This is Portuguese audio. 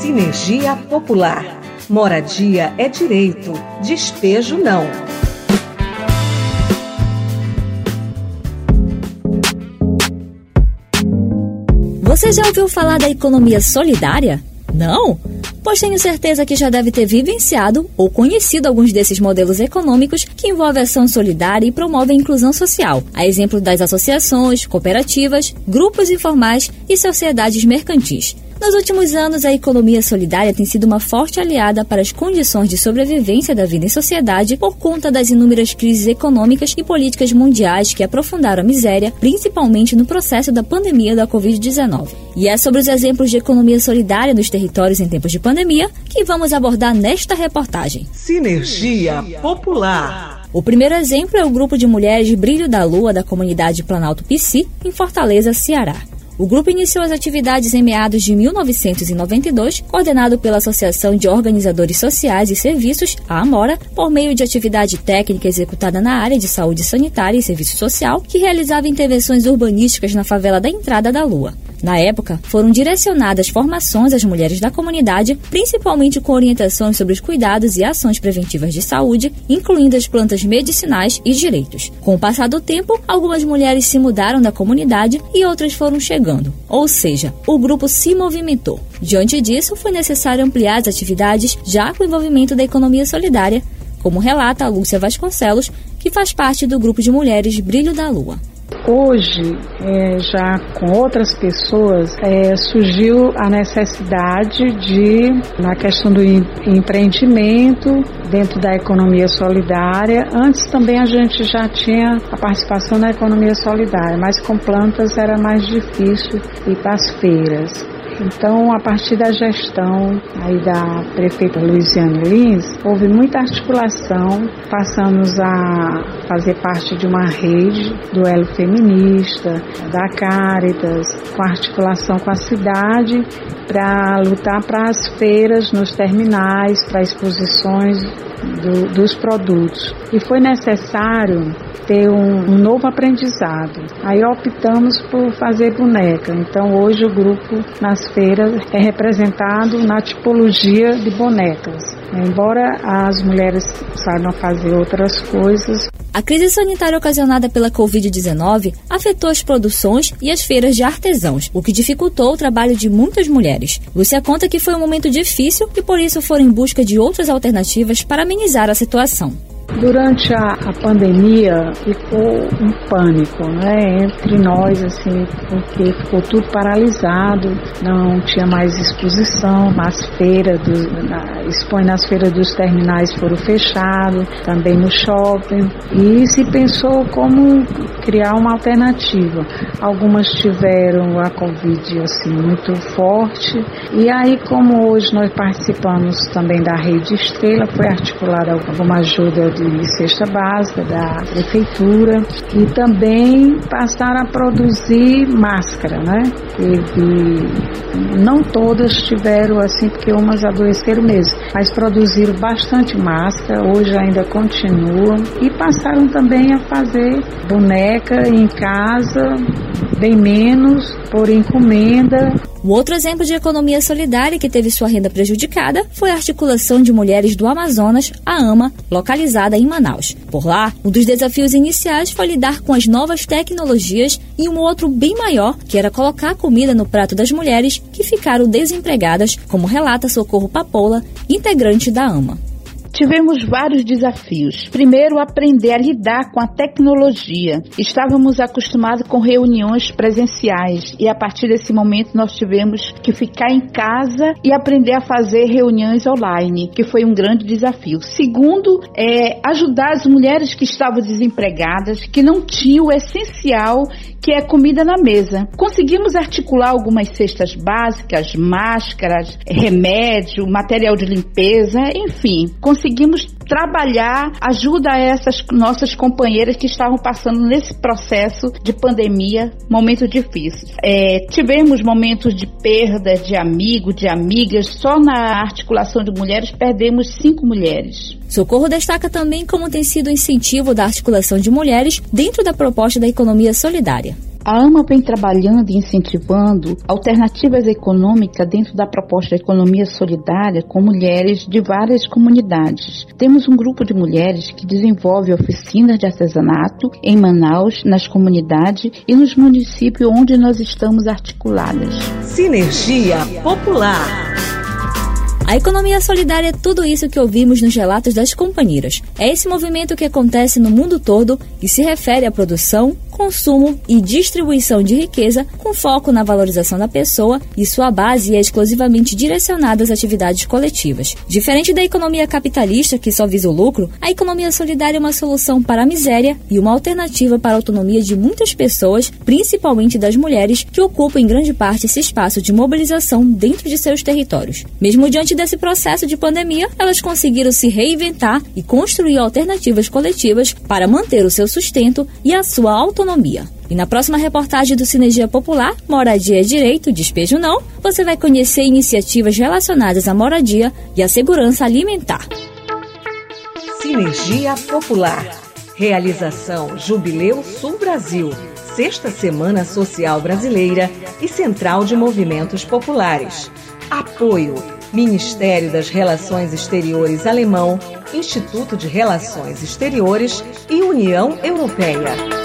Sinergia Popular. Moradia é direito, despejo não. Você já ouviu falar da economia solidária? Não? Pois tenho certeza que já deve ter vivenciado ou conhecido alguns desses modelos econômicos que envolvem ação solidária e promovem a inclusão social, a exemplo das associações, cooperativas, grupos informais e sociedades mercantis. Nos últimos anos, a economia solidária tem sido uma forte aliada para as condições de sobrevivência da vida em sociedade por conta das inúmeras crises econômicas e políticas mundiais que aprofundaram a miséria, principalmente no processo da pandemia da Covid-19. E é sobre os exemplos de economia solidária nos territórios em tempos de pandemia que vamos abordar nesta reportagem. Sinergia Popular. O primeiro exemplo é o grupo de mulheres Brilho da Lua da comunidade Planalto Pici, em Fortaleza, Ceará. O grupo iniciou as atividades em meados de 1992, coordenado pela Associação de Organizadores Sociais e Serviços, a AMORA, por meio de atividade técnica executada na área de saúde sanitária e serviço social, que realizava intervenções urbanísticas na favela da Entrada da Lua. Na época, foram direcionadas formações às mulheres da comunidade, principalmente com orientações sobre os cuidados e ações preventivas de saúde, incluindo as plantas medicinais e direitos. Com o passar do tempo, algumas mulheres se mudaram da comunidade e outras foram chegando, ou seja, o grupo se movimentou. Diante disso, foi necessário ampliar as atividades já com o envolvimento da economia solidária, como relata a Lúcia Vasconcelos, que faz parte do grupo de mulheres Brilho da Lua. Hoje, é, já com outras pessoas, é, surgiu a necessidade de, na questão do empreendimento, dentro da economia solidária. Antes também a gente já tinha a participação na economia solidária, mas com plantas era mais difícil ir para as feiras. Então, a partir da gestão aí da prefeita Luiziane Lins, houve muita articulação, passamos a fazer parte de uma rede do Elo Feminista, da Caritas, com articulação com a cidade, para lutar para as feiras nos terminais, para exposições do, dos produtos. E foi necessário ter um, um, novo aprendizado. Aí optamos por fazer boneca. Então hoje o grupo nas é representado na tipologia de bonecas. Embora as mulheres saibam fazer outras coisas. A crise sanitária ocasionada pela Covid-19 afetou as produções e as feiras de artesãos, o que dificultou o trabalho de muitas mulheres. Lúcia conta que foi um momento difícil e por isso foram em busca de outras alternativas para amenizar a situação. Durante a, a, pandemia ficou um pânico, né, entre nós, assim, porque ficou tudo paralisado, não tinha mais exposição, as feiras, do, na, expõe nas feiras dos terminais foram fechados, também no shopping, e se pensou como criar uma alternativa. Algumas tiveram a Covid, assim, muito forte, e aí como hoje nós participamos também da Rede Estrela, foi articulada alguma ajuda de cesta básica da prefeitura e também passaram a produzir máscara, né? Teve, não todas tiveram assim, porque umas adoeceram mesmo, mas produziram bastante máscara, hoje ainda continuam e passaram também a fazer boneca em casa, bem menos, por encomenda. O outro exemplo de economia solidária que teve sua renda prejudicada foi a articulação de mulheres do Amazonas, a AMA, localizada em Manaus. Por lá, um dos desafios iniciais foi lidar com as novas tecnologias e um outro bem maior, que era colocar comida no prato das mulheres que ficaram desempregadas, como relata Socorro Papola, integrante da AMA. Tivemos vários desafios. Primeiro, aprender a lidar com a tecnologia. Estávamos acostumados com reuniões presenciais e a partir desse momento nós tivemos que ficar em casa e aprender a fazer reuniões online, que foi um grande desafio. Segundo, é ajudar as mulheres que estavam desempregadas, que não tinham o essencial que é comida na mesa. Conseguimos articular algumas cestas básicas, máscaras, remédio, material de limpeza, enfim, conseguimos trabalhar ajuda a essas nossas companheiras que estavam passando nesse processo de pandemia, momentos difíceis. É, tivemos momentos de perda de amigo, de amigas, só na articulação de mulheres perdemos cinco mulheres. Socorro destaca também como tem sido o incentivo da articulação de mulheres dentro da proposta da economia solidária. A AMA vem trabalhando e incentivando alternativas econômicas dentro da proposta de economia solidária com mulheres de várias comunidades. Temos um grupo de mulheres que desenvolve oficinas de artesanato em Manaus, nas comunidades e nos municípios onde nós estamos articuladas. Sinergia Popular. A economia solidária é tudo isso que ouvimos nos relatos das companheiras. É esse movimento que acontece no mundo todo e se refere à produção, consumo e distribuição de riqueza com foco na valorização da pessoa e sua base é exclusivamente direcionada às atividades coletivas. Diferente da economia capitalista que só visa o lucro, a economia solidária é uma solução para a miséria e uma alternativa para a autonomia de muitas pessoas, principalmente das mulheres, que ocupam em grande parte esse espaço de mobilização dentro de seus territórios. Mesmo diante desse processo de pandemia, elas conseguiram se reinventar e construir alternativas coletivas para manter o seu sustento e a sua autonomia economia. E na próxima reportagem do Sinergia Popular, Moradia é Direito, Despejo Não, você vai conhecer iniciativas relacionadas à moradia e à segurança alimentar. Sinergia Popular. Realização Jubileu Sul Brasil, Sexta Semana Social Brasileira e Central de Movimentos Populares. Apoio Ministério das Relações Exteriores Alemão, Instituto de Relações Exteriores e União Europeia.